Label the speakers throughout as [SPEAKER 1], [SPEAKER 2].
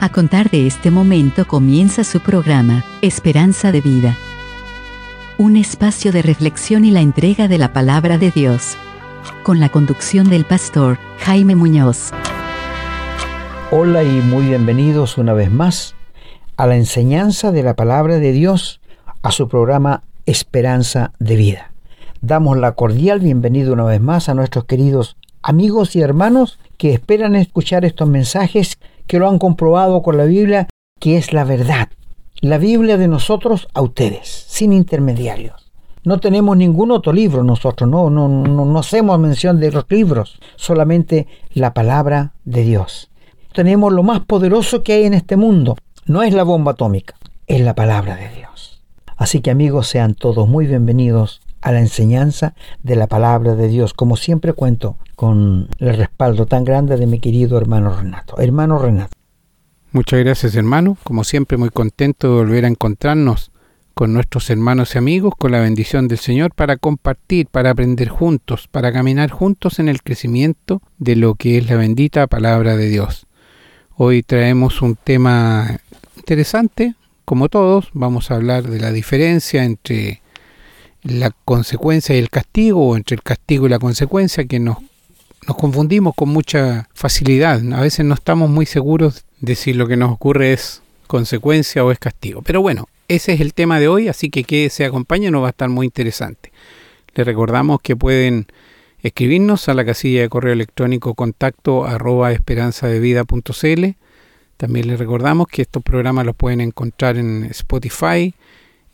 [SPEAKER 1] A contar de este momento comienza su programa, Esperanza de Vida. Un espacio de reflexión y la entrega de la palabra de Dios. Con la conducción del pastor Jaime Muñoz.
[SPEAKER 2] Hola y muy bienvenidos una vez más a la enseñanza de la palabra de Dios, a su programa Esperanza de Vida. Damos la cordial bienvenida una vez más a nuestros queridos amigos y hermanos que esperan escuchar estos mensajes que lo han comprobado con la Biblia, que es la verdad. La Biblia de nosotros a ustedes, sin intermediarios. No tenemos ningún otro libro nosotros, no, no, no, no hacemos mención de los libros, solamente la palabra de Dios. Tenemos lo más poderoso que hay en este mundo. No es la bomba atómica, es la palabra de Dios. Así que amigos, sean todos muy bienvenidos a la enseñanza de la palabra de Dios. Como siempre cuento con el respaldo tan grande de mi querido hermano Renato. Hermano Renato.
[SPEAKER 3] Muchas gracias hermano. Como siempre muy contento de volver a encontrarnos con nuestros hermanos y amigos, con la bendición del Señor, para compartir, para aprender juntos, para caminar juntos en el crecimiento de lo que es la bendita palabra de Dios. Hoy traemos un tema interesante, como todos, vamos a hablar de la diferencia entre la consecuencia y el castigo, o entre el castigo y la consecuencia, que nos, nos confundimos con mucha facilidad. A veces no estamos muy seguros de si lo que nos ocurre es consecuencia o es castigo. Pero bueno, ese es el tema de hoy, así que que se acompañe nos va a estar muy interesante. Les recordamos que pueden escribirnos a la casilla de correo electrónico contacto arroba. También les recordamos que estos programas los pueden encontrar en Spotify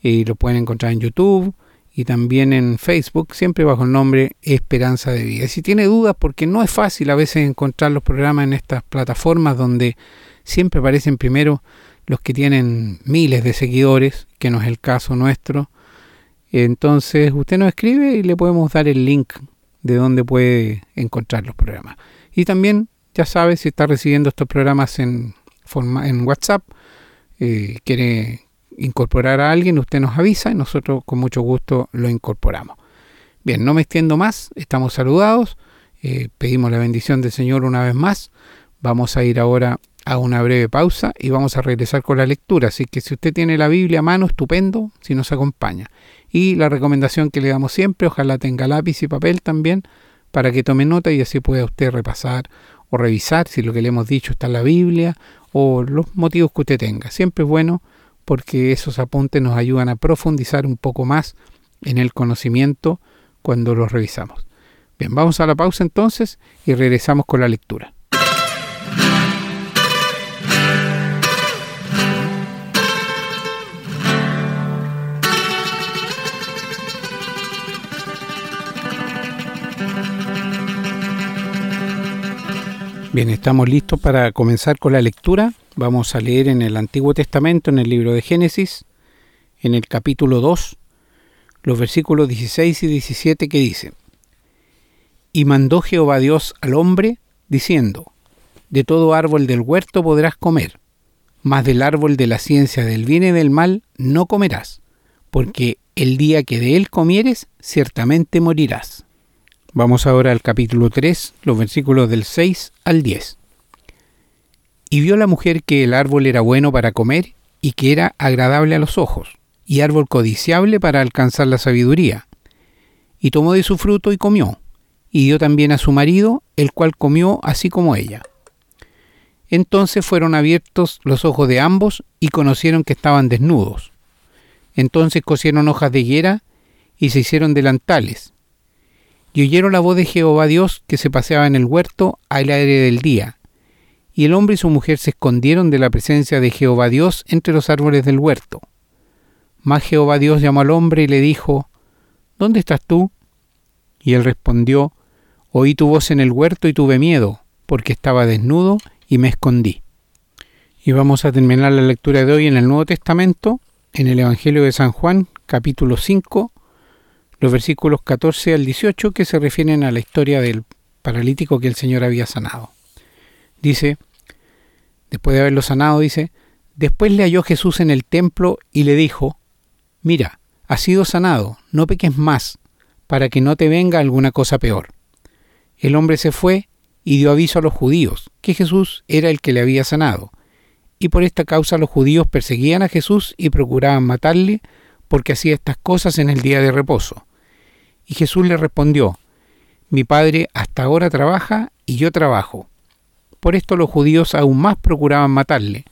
[SPEAKER 3] y lo pueden encontrar en YouTube y también en Facebook, siempre bajo el nombre Esperanza de Vida. Si tiene dudas, porque no es fácil a veces encontrar los programas en estas plataformas donde siempre aparecen primero los que tienen miles de seguidores, que no es el caso nuestro. Entonces usted nos escribe y le podemos dar el link de donde puede encontrar los programas. Y también, ya sabe, si está recibiendo estos programas en, forma, en WhatsApp, eh, quiere incorporar a alguien, usted nos avisa y nosotros con mucho gusto lo incorporamos. Bien, no me extiendo más, estamos saludados, eh, pedimos la bendición del Señor una vez más, vamos a ir ahora a una breve pausa y vamos a regresar con la lectura, así que si usted tiene la Biblia a mano, estupendo, si nos acompaña. Y la recomendación que le damos siempre, ojalá tenga lápiz y papel también, para que tome nota y así pueda usted repasar o revisar si lo que le hemos dicho está en la Biblia o los motivos que usted tenga. Siempre es bueno porque esos apuntes nos ayudan a profundizar un poco más en el conocimiento cuando los revisamos. Bien, vamos a la pausa entonces y regresamos con la lectura. Bien, estamos listos para comenzar con la lectura. Vamos a leer en el Antiguo Testamento, en el libro de Génesis, en el capítulo 2, los versículos 16 y 17 que dicen, Y mandó Jehová Dios al hombre, diciendo, De todo árbol del huerto podrás comer, mas del árbol de la ciencia del bien y del mal no comerás, porque el día que de él comieres, ciertamente morirás. Vamos ahora al capítulo 3, los versículos del 6 al 10. Y vio la mujer que el árbol era bueno para comer y que era agradable a los ojos, y árbol codiciable para alcanzar la sabiduría. Y tomó de su fruto y comió, y dio también a su marido, el cual comió así como ella. Entonces fueron abiertos los ojos de ambos y conocieron que estaban desnudos. Entonces cosieron hojas de higuera y se hicieron delantales y oyeron la voz de Jehová Dios que se paseaba en el huerto al aire del día. Y el hombre y su mujer se escondieron de la presencia de Jehová Dios entre los árboles del huerto. Mas Jehová Dios llamó al hombre y le dijo, ¿Dónde estás tú? Y él respondió, Oí tu voz en el huerto y tuve miedo, porque estaba desnudo y me escondí. Y vamos a terminar la lectura de hoy en el Nuevo Testamento, en el Evangelio de San Juan, capítulo 5, los versículos 14 al 18 que se refieren a la historia del paralítico que el Señor había sanado. Dice, después de haberlo sanado, dice, después le halló Jesús en el templo y le dijo, mira, has sido sanado, no peques más, para que no te venga alguna cosa peor. El hombre se fue y dio aviso a los judíos que Jesús era el que le había sanado, y por esta causa los judíos perseguían a Jesús y procuraban matarle porque hacía estas cosas en el día de reposo. Y Jesús le respondió, Mi Padre hasta ahora trabaja y yo trabajo. Por esto los judíos aún más procuraban matarle,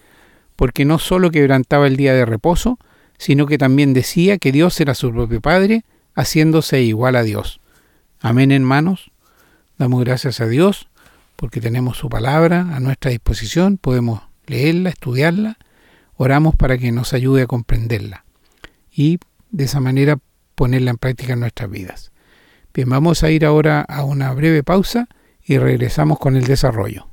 [SPEAKER 3] porque no sólo quebrantaba el día de reposo, sino que también decía que Dios era su propio Padre, haciéndose igual a Dios. Amén, hermanos. Damos gracias a Dios porque tenemos su palabra a nuestra disposición, podemos leerla, estudiarla, oramos para que nos ayude a comprenderla y de esa manera ponerla en práctica en nuestras vidas. Bien, vamos a ir ahora a una breve pausa y regresamos con el desarrollo.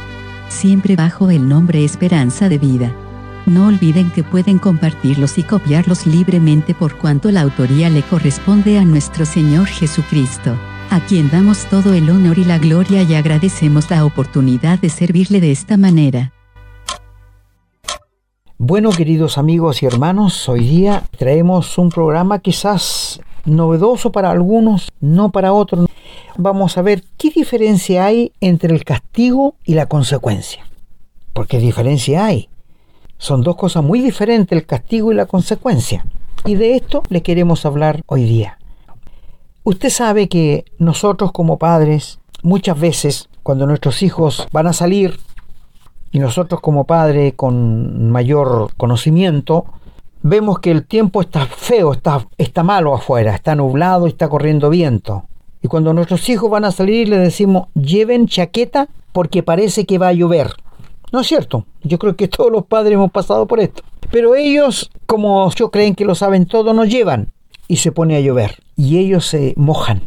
[SPEAKER 1] Siempre bajo el nombre Esperanza de Vida. No olviden que pueden compartirlos y copiarlos libremente por cuanto la autoría le corresponde a nuestro Señor Jesucristo a quien damos todo el honor y la gloria y agradecemos la oportunidad de servirle de esta manera.
[SPEAKER 2] Bueno, queridos amigos y hermanos, hoy día traemos un programa quizás novedoso para algunos, no para otros. Vamos a ver qué diferencia hay entre el castigo y la consecuencia. Porque diferencia hay. Son dos cosas muy diferentes, el castigo y la consecuencia. Y de esto le queremos hablar hoy día. Usted sabe que nosotros como padres, muchas veces, cuando nuestros hijos van a salir, y nosotros como padre con mayor conocimiento, vemos que el tiempo está feo, está, está malo afuera, está nublado, está corriendo viento. Y cuando nuestros hijos van a salir, le decimos, lleven chaqueta porque parece que va a llover. No es cierto, yo creo que todos los padres hemos pasado por esto. Pero ellos, como yo creen que lo saben todo, no llevan y se pone a llover y ellos se mojan.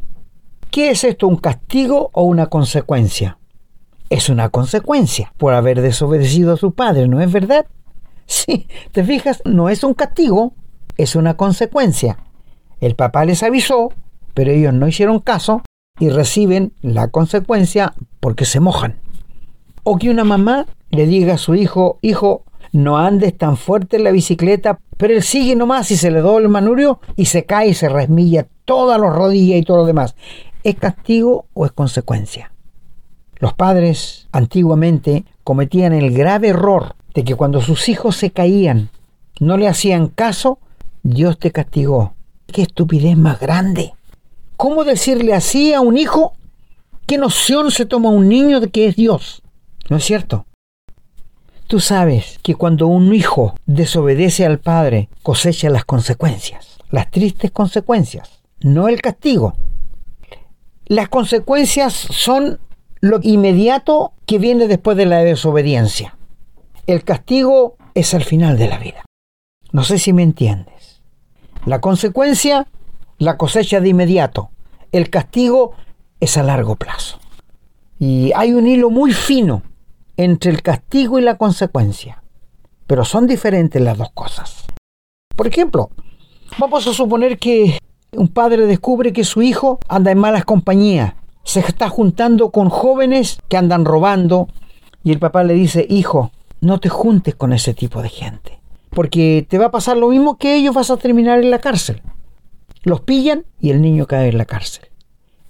[SPEAKER 2] ¿Qué es esto, un castigo o una consecuencia? Es una consecuencia por haber desobedecido a su padre, ¿no es verdad? Sí, te fijas, no es un castigo, es una consecuencia. El papá les avisó, pero ellos no hicieron caso y reciben la consecuencia porque se mojan. O que una mamá le diga a su hijo, hijo, no andes tan fuerte en la bicicleta, pero él sigue nomás y se le dobla el manubrio y se cae y se resmilla todas las rodillas y todo lo demás. ¿Es castigo o es consecuencia? Los padres antiguamente cometían el grave error de que cuando sus hijos se caían, no le hacían caso, Dios te castigó. ¡Qué estupidez más grande! ¿Cómo decirle así a un hijo? ¿Qué noción se toma un niño de que es Dios? ¿No es cierto? Tú sabes que cuando un hijo desobedece al padre, cosecha las consecuencias, las tristes consecuencias, no el castigo. Las consecuencias son lo inmediato que viene después de la desobediencia. El castigo es al final de la vida. No sé si me entiendes. La consecuencia, la cosecha de inmediato. El castigo es a largo plazo. Y hay un hilo muy fino entre el castigo y la consecuencia. Pero son diferentes las dos cosas. Por ejemplo, vamos a suponer que un padre descubre que su hijo anda en malas compañías, se está juntando con jóvenes que andan robando y el papá le dice, hijo, no te juntes con ese tipo de gente, porque te va a pasar lo mismo que ellos, vas a terminar en la cárcel. Los pillan y el niño cae en la cárcel.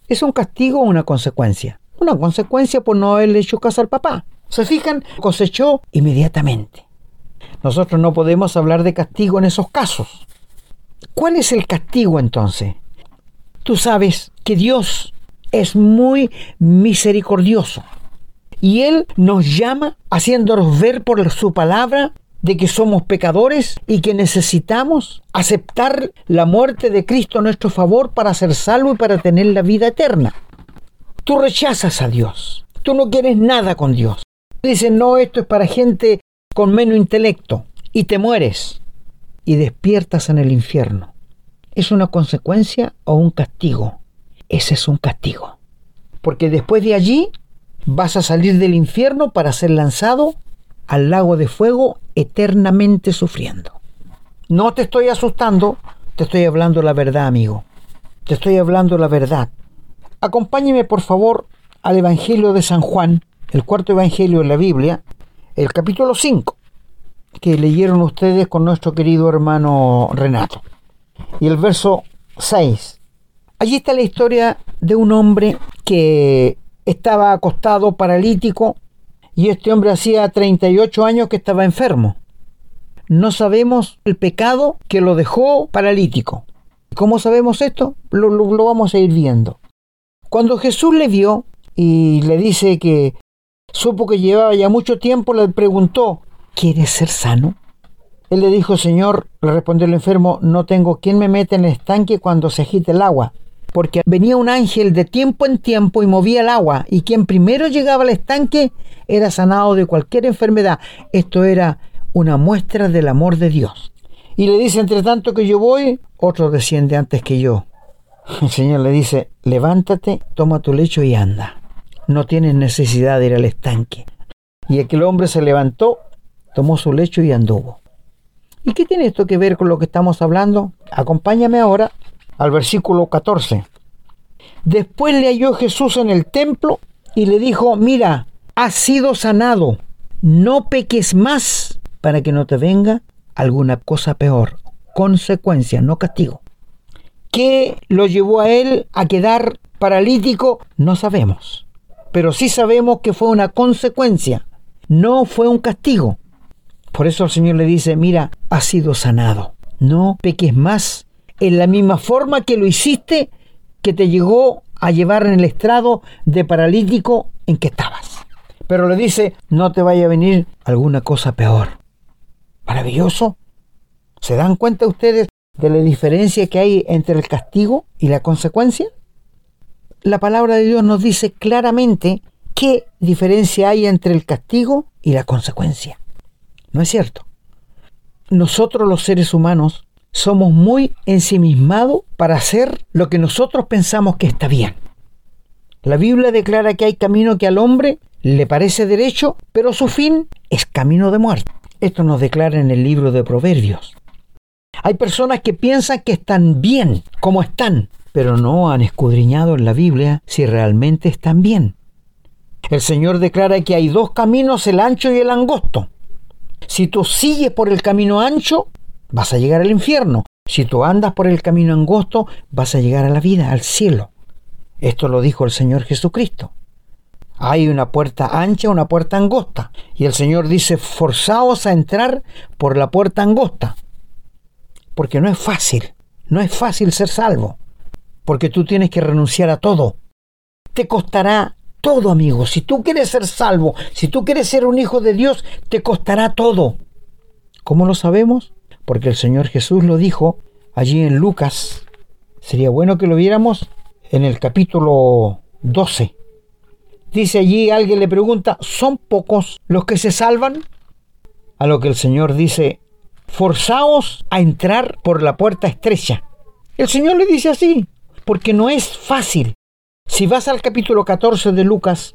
[SPEAKER 2] ¿Es un castigo o una consecuencia? Una consecuencia por no haberle hecho caso al papá. Se fijan, cosechó inmediatamente. Nosotros no podemos hablar de castigo en esos casos. ¿Cuál es el castigo entonces? Tú sabes que Dios es muy misericordioso y Él nos llama haciéndonos ver por su palabra de que somos pecadores y que necesitamos aceptar la muerte de Cristo a nuestro favor para ser salvo y para tener la vida eterna. Tú rechazas a Dios. Tú no quieres nada con Dios. Dicen, no, esto es para gente con menos intelecto. Y te mueres y despiertas en el infierno. ¿Es una consecuencia o un castigo? Ese es un castigo. Porque después de allí vas a salir del infierno para ser lanzado al lago de fuego eternamente sufriendo. No te estoy asustando, te estoy hablando la verdad, amigo. Te estoy hablando la verdad. Acompáñeme, por favor, al Evangelio de San Juan, el cuarto Evangelio de la Biblia, el capítulo 5, que leyeron ustedes con nuestro querido hermano Renato. Y el verso 6. Allí está la historia de un hombre que estaba acostado paralítico y este hombre hacía 38 años que estaba enfermo. No sabemos el pecado que lo dejó paralítico. ¿Cómo sabemos esto? Lo, vamos a ir viendo. Cuando Jesús le vio y le dice que supo que llevaba ya mucho tiempo, le preguntó, ¿quieres ser sano? Él le dijo, Señor, le respondió el enfermo, no tengo quien me mete en el estanque cuando se agite el agua porque venía un ángel de tiempo en tiempo y movía el agua, y quien primero llegaba al estanque era sanado de cualquier enfermedad. Esto era una muestra del amor de Dios. Y le dice, entre tanto que yo voy, otro desciende antes que yo. El Señor le dice, levántate, toma tu lecho y anda. No tienes necesidad de ir al estanque. Y aquel hombre se levantó, tomó su lecho y anduvo. ¿Y qué tiene esto que ver con lo que estamos hablando? Acompáñame ahora al versículo 14. Después le halló Jesús en el templo y le dijo, mira, has sido sanado, no peques más para que no te venga alguna cosa peor. Consecuencia, no castigo. ¿Qué lo llevó a él a quedar paralítico? No sabemos. Pero sí sabemos que fue una consecuencia, no fue un castigo. Por eso el Señor le dice, mira, has sido sanado. No peques más en la misma forma que lo hiciste que te llegó a llevar en el estrado de paralítico en que estabas. Pero le dice, no te vaya a venir alguna cosa peor. Maravilloso. ¿Se dan cuenta ustedes de la diferencia que hay entre el castigo y la consecuencia? La palabra de Dios nos dice claramente qué diferencia hay entre el castigo y la consecuencia. ¿No es cierto? Nosotros los seres humanos somos muy ensimismados para hacer lo que nosotros pensamos que está bien. La Biblia declara que hay camino que al hombre le parece derecho, pero su fin es camino de muerte. Esto nos declara en el libro de Proverbios. Hay personas que piensan que están bien como están, pero no han escudriñado en la Biblia si realmente están bien. El Señor declara que hay dos caminos, el ancho y el angosto. Si tú sigues por el camino ancho, vas a llegar al infierno. Si tú andas por el camino angosto, vas a llegar a la vida, al cielo. Esto lo dijo el Señor Jesucristo. Hay una puerta ancha, una puerta angosta. Y el Señor dice, forzaos a entrar por la puerta angosta. Porque no es fácil, no es fácil ser salvo. Porque tú tienes que renunciar a todo. Te costará todo, amigo. Si tú quieres ser salvo, si tú quieres ser un hijo de Dios, te costará todo. ¿Cómo lo sabemos? Porque el Señor Jesús lo dijo allí en Lucas. Sería bueno que lo viéramos en el capítulo 12. Dice allí, alguien le pregunta, ¿son pocos los que se salvan? A lo que el Señor dice, forzaos a entrar por la puerta estrecha. El Señor le dice así, porque no es fácil. Si vas al capítulo 14 de Lucas,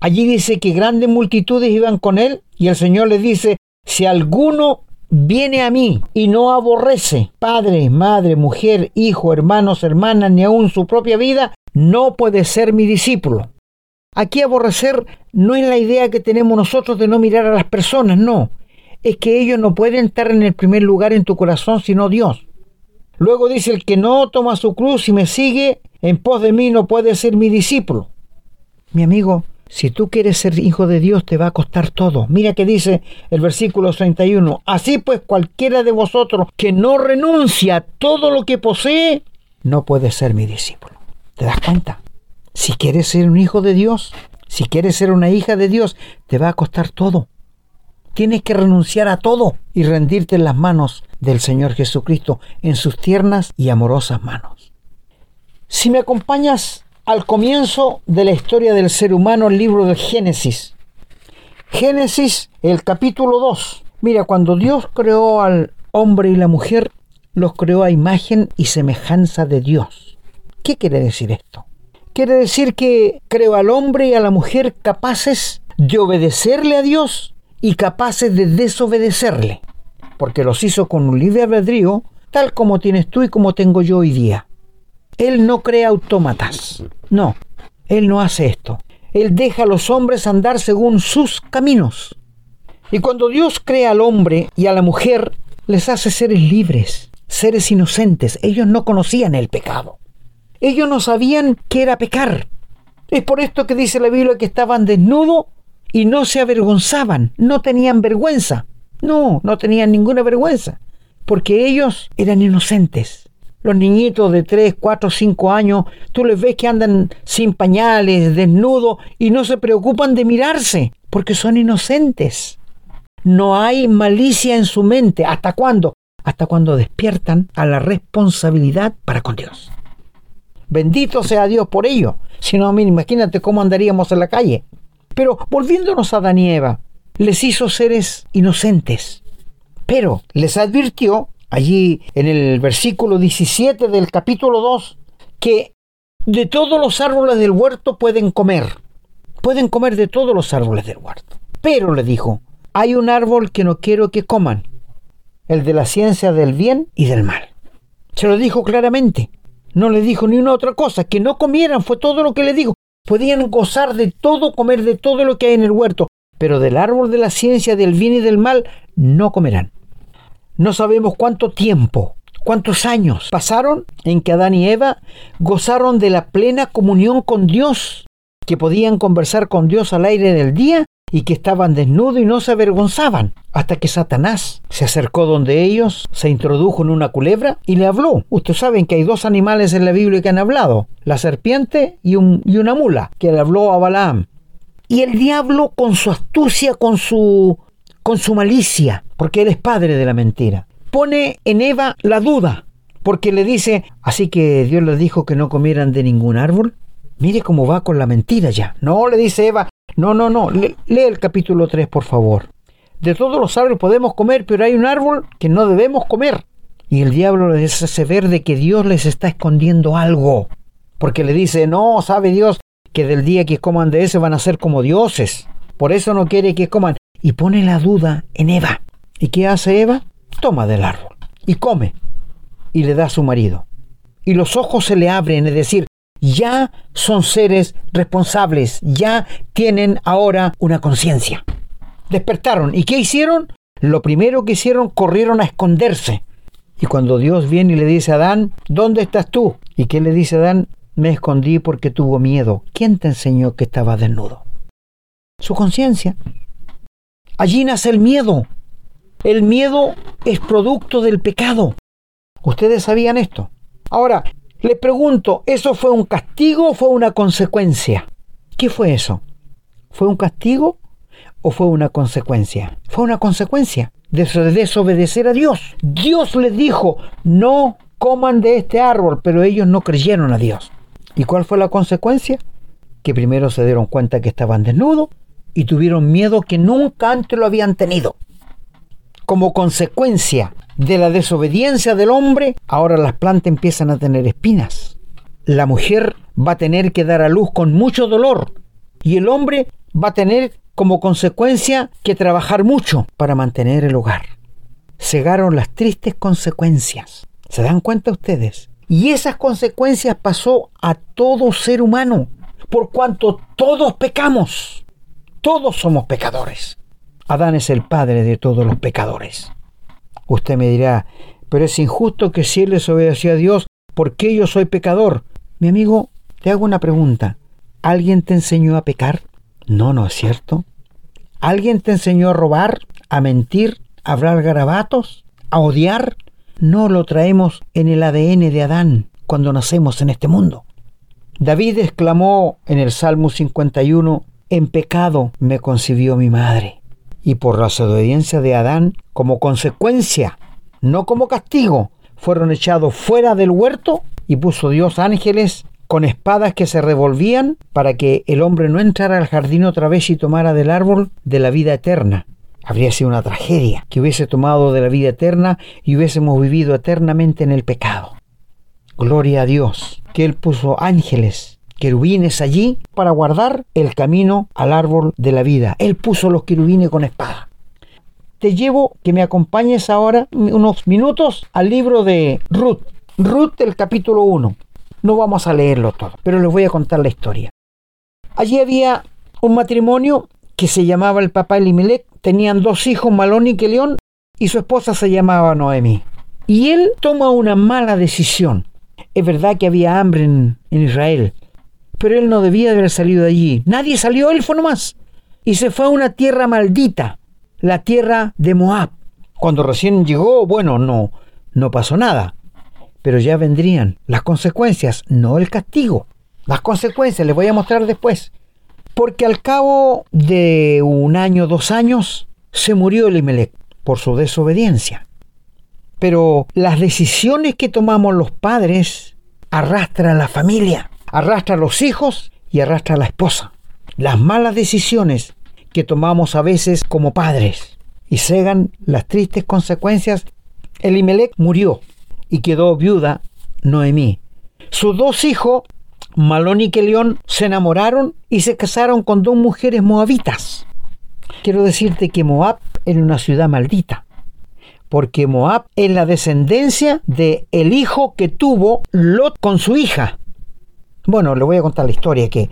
[SPEAKER 2] allí dice que grandes multitudes iban con él y el Señor le dice, si alguno viene a mí y no aborrece padre, madre, mujer, hijo, hermanos, hermanas, ni aun su propia vida, no puede ser mi discípulo. Aquí aborrecer no es la idea que tenemos nosotros de no mirar a las personas, no. Es que ellos no pueden estar en el primer lugar en tu corazón sino Dios. Luego dice, el que no toma su cruz y me sigue, en pos de mí no puede ser mi discípulo. Mi amigo, si tú quieres ser hijo de Dios, te va a costar todo. Mira que dice el versículo 31. Así pues, cualquiera de vosotros que no renuncia a todo lo que posee, no puede ser mi discípulo. ¿Te das cuenta? Si quieres ser un hijo de Dios, si quieres ser una hija de Dios, te va a costar todo. Tienes que renunciar a todo y rendirte en las manos del Señor Jesucristo, en sus tiernas y amorosas manos. Si me acompañas al comienzo de la historia del ser humano, el libro de Génesis. Génesis, el capítulo 2. Mira, cuando Dios creó al hombre y la mujer, los creó a imagen y semejanza de Dios. ¿Qué quiere decir esto? Quiere decir que creó al hombre y a la mujer capaces de obedecerle a Dios y capaces de desobedecerle, porque los hizo con un libre albedrío, tal como tienes tú y como tengo yo hoy día. Él no crea autómatas, no, Él no hace esto. Él deja a los hombres andar según sus caminos. Y cuando Dios crea al hombre y a la mujer, les hace seres libres, seres inocentes. Ellos no conocían el pecado. Ellos no sabían qué era pecar. Es por esto que dice la Biblia que estaban desnudos y no se avergonzaban, no tenían vergüenza. No, no tenían ninguna vergüenza, porque ellos eran inocentes. Los niñitos de 3, 4, 5 años, tú les ves que andan sin pañales, desnudos, y no se preocupan de mirarse, porque son inocentes. No hay malicia en su mente. ¿Hasta cuándo? Hasta cuando despiertan a la responsabilidad para con Dios. Bendito sea Dios por ello. Si no, imagínate cómo andaríamos en la calle. Pero volviéndonos a Adán y Eva, les hizo seres inocentes. Pero les advirtió, allí en el versículo 17 del capítulo 2, que de todos los árboles del huerto pueden comer. Pueden comer de todos los árboles del huerto. Pero le dijo, hay un árbol que no quiero que coman, el de la ciencia del bien y del mal. Se lo dijo claramente. No le dijo ni una otra cosa, que no comieran, fue todo lo que le dijo. Podían gozar de todo, comer de todo lo que hay en el huerto, pero del árbol de la ciencia del bien y del mal no comerán. No sabemos cuánto tiempo, cuántos años pasaron en que Adán y Eva gozaron de la plena comunión con Dios, que podían conversar con Dios al aire del día y que estaban desnudos y no se avergonzaban, hasta que Satanás se acercó donde ellos, se introdujo en una culebra y le habló. Ustedes saben que hay dos animales en la Biblia que han hablado, la serpiente y, y una mula, que le habló a Balaam. Y el diablo con su astucia, con su, con su malicia, porque él es padre de la mentira, pone en Eva la duda, porque le dice, así que Dios les dijo que no comieran de ningún árbol. Mire cómo va con la mentira ya. No, le dice Eva, no, no, no. lee el capítulo 3, por favor. De todos los árboles podemos comer, pero hay un árbol que no debemos comer. Y el diablo les hace ver de que Dios les está escondiendo algo. Porque le dice, no, sabe Dios que del día que coman de ese van a ser como dioses. Por eso no quiere que coman. Y pone la duda en Eva. ¿Y qué hace Eva? Toma del árbol y come. Y le da a su marido. Y los ojos se le abren, es decir, ya son seres responsables, ya tienen ahora una conciencia. Despertaron. ¿Y qué hicieron? Lo primero que hicieron, corrieron a esconderse. Y cuando Dios viene y le dice a Adán, ¿dónde estás tú? ¿Y qué le dice Adán? Me escondí porque tuvo miedo. ¿Quién te enseñó que estaba desnudo? Su conciencia. Allí nace el miedo. El miedo es producto del pecado. ¿Ustedes sabían esto? Ahora, le pregunto, ¿eso fue un castigo o fue una consecuencia? ¿Qué fue eso? ¿Fue un castigo o fue una consecuencia? Fue una consecuencia de desobedecer a Dios. Dios les dijo, no coman de este árbol, pero ellos no creyeron a Dios. ¿Y cuál fue la consecuencia? Que primero se dieron cuenta que estaban desnudos y tuvieron miedo que nunca antes lo habían tenido. Como consecuencia de la desobediencia del hombre, ahora las plantas empiezan a tener espinas. La mujer va a tener que dar a luz con mucho dolor y el hombre va a tener como consecuencia que trabajar mucho para mantener el hogar. Cegaron las tristes consecuencias. ¿Se dan cuenta ustedes? Y esas consecuencias pasó a todo ser humano, por cuanto todos pecamos. Todos somos pecadores. Adán es el padre de todos los pecadores. Usted me dirá, pero es injusto que si él desobedeció a Dios, ¿por qué yo soy pecador? Mi amigo, te hago una pregunta. ¿Alguien te enseñó a pecar? No, no es cierto. ¿Alguien te enseñó a robar, a mentir, a hablar garabatos, a odiar? No lo traemos en el ADN de Adán cuando nacemos en este mundo. David exclamó en el Salmo 51, En pecado me concibió mi madre y por la desobediencia de Adán, como consecuencia, no como castigo, fueron echados fuera del huerto y puso Dios ángeles con espadas que se revolvían para que el hombre no entrara al jardín otra vez y tomara del árbol de la vida eterna. Habría sido una tragedia que hubiese tomado de la vida eterna y hubiésemos vivido eternamente en el pecado. Gloria a Dios, que Él puso ángeles querubines allí para guardar el camino al árbol de la vida. Él puso los querubines con espada. te llevo que me acompañes ahora unos minutos al libro de Ruth. Ruth el capítulo 1. No vamos a leerlo todo, pero les voy a contar la historia. Allí había un matrimonio que se llamaba el papá Elimelech, tenían dos hijos, Malón y Keleón, y su esposa se llamaba Noemi. Y él toma una mala decisión. Es verdad que había hambre en Israel, pero él no debía de haber salido de allí. Nadie salió, él fue nomás. Y se fue a una tierra maldita, la tierra de Moab. Cuando recién llegó, bueno, no, no pasó nada. Pero ya vendrían las consecuencias, no el castigo. Las consecuencias les voy a mostrar después. Porque al cabo de un año, dos años, se murió Elimelech por su desobediencia. Pero las decisiones que tomamos los padres arrastran a la familia, arrastran a los hijos y arrastran a la esposa. Las malas decisiones que tomamos a veces como padres y cegan las tristes consecuencias. Elimelech murió y quedó viuda Noemí. Sus dos hijos, Malón y Kelión, se enamoraron y se casaron con dos mujeres moabitas. Quiero decirte que Moab era una ciudad maldita, porque Moab es la descendencia de el hijo que tuvo Lot con su hija. Bueno, le voy a contar la historia que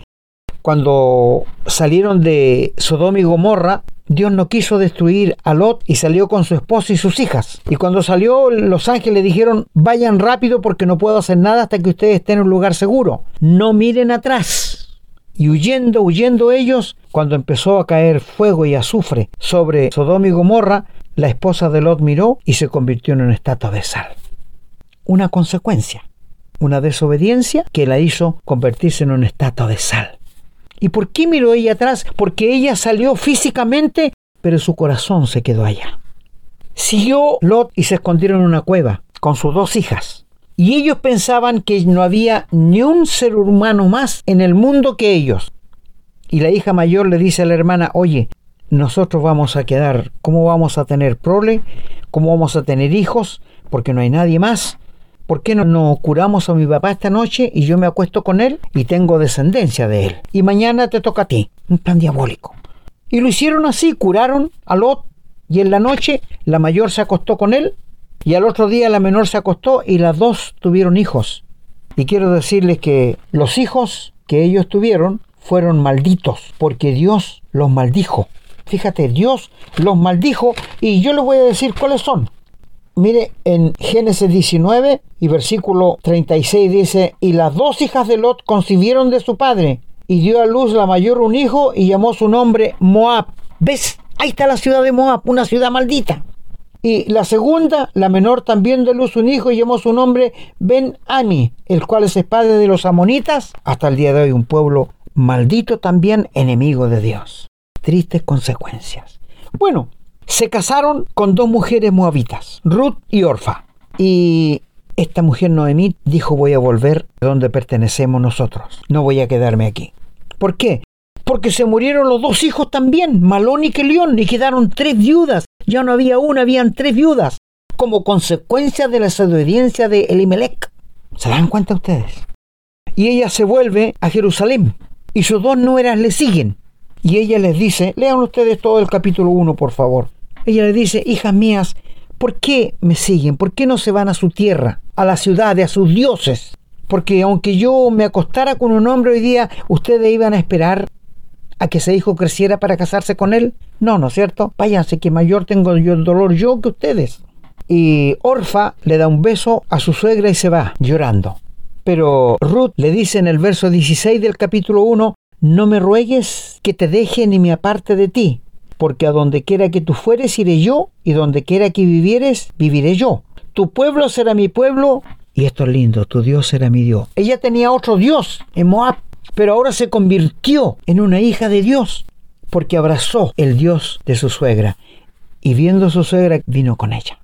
[SPEAKER 2] cuando salieron de Sodoma y Gomorra, Dios no quiso destruir a Lot y salió con su esposa y sus hijas. Y cuando salió, los ángeles dijeron, vayan rápido porque no puedo hacer nada hasta que ustedes estén en un lugar seguro. No miren atrás. Y huyendo, huyendo ellos, cuando empezó a caer fuego y azufre sobre Sodoma y Gomorra, la esposa de Lot miró y se convirtió en una estatua de sal. Una consecuencia, una desobediencia que la hizo convertirse en una estatua de sal. ¿Y por qué miró ella atrás? Porque ella salió físicamente, pero su corazón se quedó allá. Siguió Lot y se escondieron en una cueva con sus dos hijas. Y ellos pensaban que no había ni un ser humano más en el mundo que ellos. Y la hija mayor le dice a la hermana, oye, nosotros vamos a quedar, ¿cómo vamos a tener prole? ¿Cómo vamos a tener hijos? Porque no hay nadie más. ¿Por qué no, no curamos a mi papá esta noche y yo me acuesto con él y tengo descendencia de él? Y mañana te toca a ti. Un plan diabólico. Y lo hicieron así, curaron a Lot y en la noche la mayor se acostó con él y al otro día la menor se acostó y las dos tuvieron hijos. Y quiero decirles que los hijos que ellos tuvieron fueron malditos porque Dios los maldijo. Fíjate, Dios los maldijo y yo les voy a decir cuáles son. Mire, en Génesis 19 y versículo 36 dice, y las dos hijas de Lot concibieron de su padre, y dio a luz la mayor un hijo y llamó su nombre Moab. ¿Ves? Ahí está la ciudad de Moab, una ciudad maldita. Y la segunda, la menor, también dio a luz un hijo y llamó su nombre Ben Ami, el cual es el padre de los amonitas, hasta el día de hoy un pueblo maldito también, enemigo de Dios. Tristes consecuencias. Bueno, se casaron con dos mujeres moabitas, Ruth y Orfa. Y esta mujer Noemí dijo voy a volver donde pertenecemos nosotros, no voy a quedarme aquí. ¿Por qué? Porque se murieron los dos hijos también, Malón y Kelión, y quedaron tres viudas. Ya no había una, habían tres viudas, como consecuencia de la desobediencia de Elimelech. ¿Se dan cuenta ustedes? Y ella se vuelve a Jerusalén, y sus dos nueras le siguen. Y ella les dice, lean ustedes todo el capítulo 1, por favor. Ella le dice, hijas mías, ¿por qué me siguen? ¿Por qué no se van a su tierra, a la ciudad, a sus dioses? Porque aunque yo me acostara con un hombre hoy día, ¿ustedes iban a esperar a que ese hijo creciera para casarse con él? No, ¿no es cierto? Váyanse, que mayor tengo yo el dolor yo que ustedes. Y Orfa le da un beso a su suegra y se va, llorando. Pero Ruth le dice en el verso 16 del capítulo 1, no me ruegues que te deje ni me aparte de ti, porque a donde quiera que tú fueres iré yo, y donde quiera que vivieres, viviré yo. Tu pueblo será mi pueblo, y esto es lindo, tu Dios será mi Dios. Ella tenía otro Dios en Moab, pero ahora se convirtió en una hija de Dios, porque abrazó el Dios de su suegra, y viendo a su suegra vino con ella.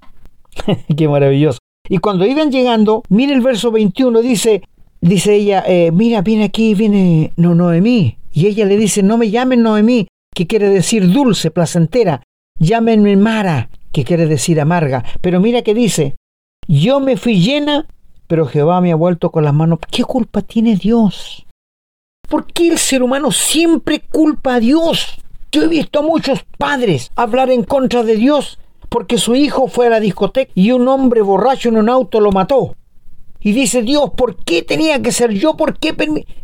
[SPEAKER 2] Qué maravilloso. Y cuando iban llegando, mire el verso 21, dice, dice ella, eh, mira, viene aquí, viene no, Noemí. Y ella le dice, no me llamen Noemí, que quiere decir dulce, placentera. Llámenme Mara, que quiere decir amarga. Pero mira que dice, yo me fui llena, pero Jehová me ha vuelto con las manos. ¿Qué culpa tiene Dios? ¿Por qué el ser humano siempre culpa a Dios? Yo he visto a muchos padres hablar en contra de Dios porque su hijo fue a la discoteca y un hombre borracho en un auto lo mató. Y dice Dios, ¿por qué tenía que ser yo? ¿Por qué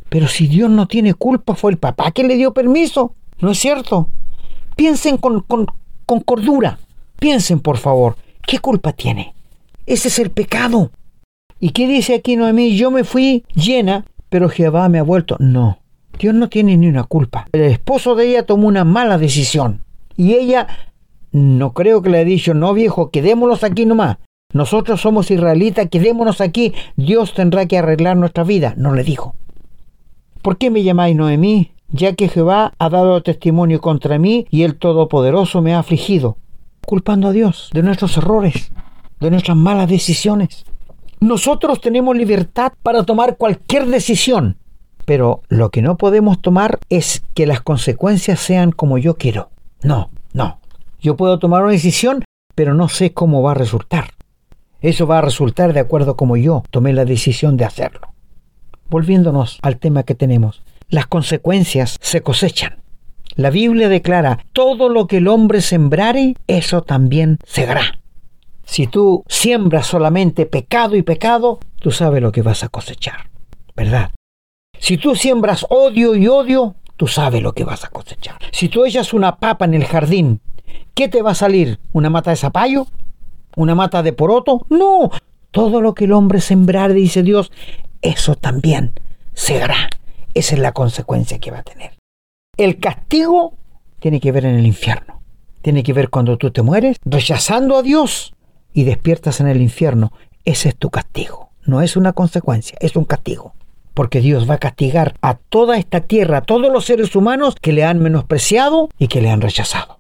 [SPEAKER 2] Pero si Dios no tiene culpa, fue el papá que le dio permiso. ¿No es cierto? Piensen con, con, con cordura. Piensen, por favor, ¿qué culpa tiene? Ese es el pecado. ¿Y qué dice aquí Noemí? Yo me fui llena, pero Jehová me ha vuelto. No, Dios no tiene ni una culpa. El esposo de ella tomó una mala decisión. Y ella, no creo que le haya dicho, no viejo, quedémonos aquí nomás. Nosotros somos israelitas, quedémonos aquí. Dios tendrá que arreglar nuestra vida. No le dijo. ¿Por qué me llamáis Noemí? Ya que Jehová ha dado testimonio contra mí y el Todopoderoso me ha afligido. Culpando a Dios de nuestros errores, de nuestras malas decisiones. Nosotros tenemos libertad para tomar cualquier decisión, pero lo que no podemos tomar es que las consecuencias sean como yo quiero. No, no. Yo puedo tomar una decisión, pero no sé cómo va a resultar. Eso va a resultar de acuerdo como yo tomé la decisión de hacerlo. Volviéndonos al tema que tenemos, las consecuencias se cosechan. La Biblia declara, todo lo que el hombre sembrare, eso también segará. Si tú siembras solamente pecado y pecado, tú sabes lo que vas a cosechar, ¿verdad? Si tú siembras odio y odio, tú sabes lo que vas a cosechar. Si tú echas una papa en el jardín, ¿qué te va a salir? ¿Una mata de zapallo? ¿Una mata de poroto? No, todo lo que el hombre sembrar, dice Dios, eso también segará. Esa es la consecuencia que va a tener. El castigo tiene que ver en el infierno. Tiene que ver cuando tú te mueres rechazando a Dios y despiertas en el infierno, ese es tu castigo. No es una consecuencia, es un castigo. Porque Dios va a castigar a toda esta tierra, a todos los seres humanos que le han menospreciado y que le han rechazado.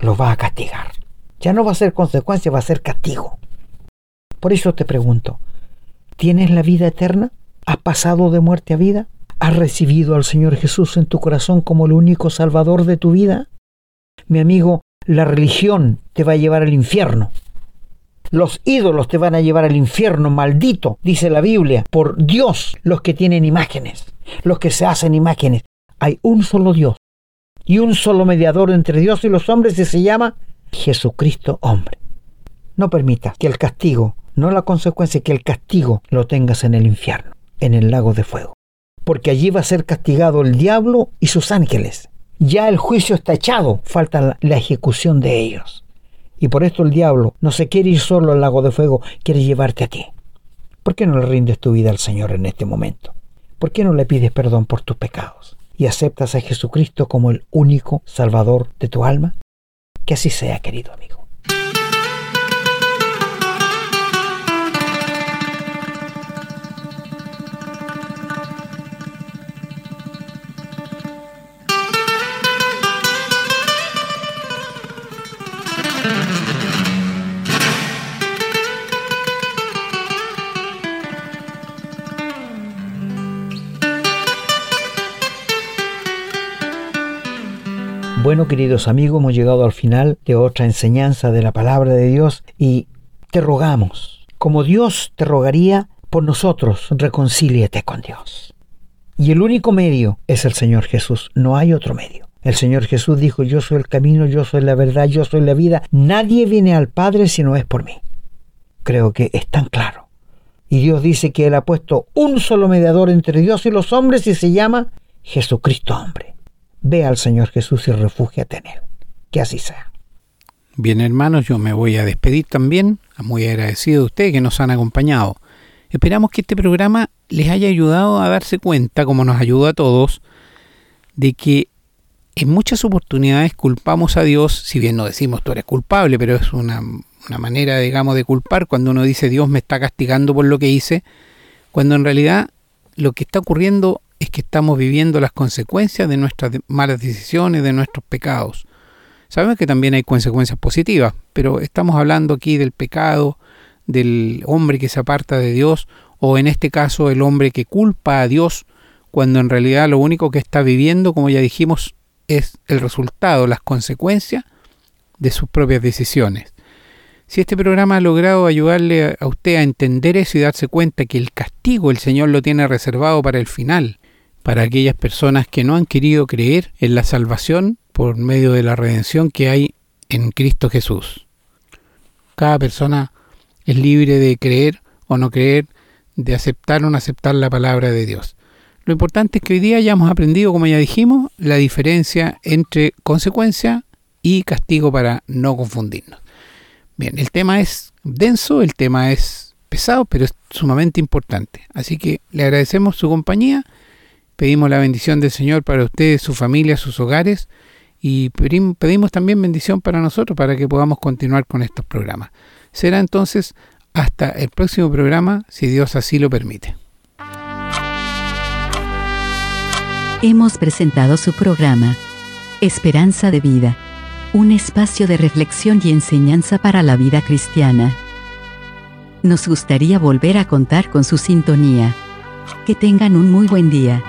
[SPEAKER 2] Los va a castigar. Ya no va a ser consecuencia, va a ser castigo. Por eso te pregunto, ¿tienes la vida eterna? ¿Has pasado de muerte a vida? ¿Has recibido al Señor Jesús en tu corazón como el único salvador de tu vida? Mi amigo, la religión te va a llevar al infierno. Los ídolos te van a llevar al infierno, maldito, dice la Biblia, por Dios los que tienen imágenes, los que se hacen imágenes. Hay un solo Dios y un solo mediador entre Dios y los hombres y se llama Jesucristo hombre. No permitas que el castigo, no la consecuencia, que el castigo lo tengas en el infierno, en el lago de fuego. Porque allí va a ser castigado el diablo y sus ángeles. Ya el juicio está echado, falta la ejecución de ellos. Y por esto el diablo no se quiere ir solo al lago de fuego, quiere llevarte a ti. ¿Por qué no le rindes tu vida al Señor en este momento? ¿Por qué no le pides perdón por tus pecados y aceptas a Jesucristo como el único Salvador de tu alma? Que así sea, querido amigo. Bueno, queridos amigos, hemos llegado al final de otra enseñanza de la palabra de Dios y te rogamos, como Dios te rogaría por nosotros, reconcíliate con Dios. Y el único medio es el Señor Jesús, no hay otro medio. El Señor Jesús dijo, yo soy el camino, yo soy la verdad, yo soy la vida. Nadie viene al Padre si no es por mí. Creo que es tan claro. Y Dios dice que Él ha puesto un solo mediador entre Dios y los hombres y se llama Jesucristo hombre. Ve al Señor Jesús y refúgiate en Él. Que así sea.
[SPEAKER 3] Bien, hermanos, yo me voy a despedir también. Muy agradecido de ustedes que nos han acompañado. Esperamos que este programa les haya ayudado a darse cuenta, como nos ayudó a todos, de que en muchas oportunidades culpamos a Dios, si bien no decimos tú eres culpable, pero es una, una manera, digamos, de culpar cuando uno dice Dios me está castigando por lo que hice, cuando en realidad lo que está ocurriendo es que estamos viviendo las consecuencias de nuestras malas decisiones, de nuestros pecados. Sabemos que también hay consecuencias positivas, pero estamos hablando aquí del pecado, del hombre que se aparta de Dios, o en este caso el hombre que culpa a Dios, cuando en realidad lo único que está viviendo, como ya dijimos, es el resultado, las consecuencias de sus propias decisiones. Si este programa ha logrado ayudarle a usted a entender eso y darse cuenta que el castigo el Señor lo tiene reservado para el final, para aquellas personas que no han querido creer en la salvación por medio de la redención que hay en Cristo Jesús. Cada persona es libre de creer o no creer, de aceptar o no aceptar la palabra de Dios. Lo importante es que hoy día hayamos aprendido, como ya dijimos, la diferencia entre consecuencia y castigo para no confundirnos. Bien, el tema es denso, el tema es pesado, pero es sumamente importante. Así que le agradecemos su compañía, pedimos la bendición del Señor para ustedes, su familia, sus hogares y pedimos también bendición para nosotros para que podamos continuar con estos programas. Será entonces hasta el próximo programa, si Dios así lo permite.
[SPEAKER 1] Hemos presentado su programa, Esperanza de Vida, un espacio de reflexión y enseñanza para la vida cristiana. Nos gustaría volver a contar con su sintonía. Que tengan un muy buen día.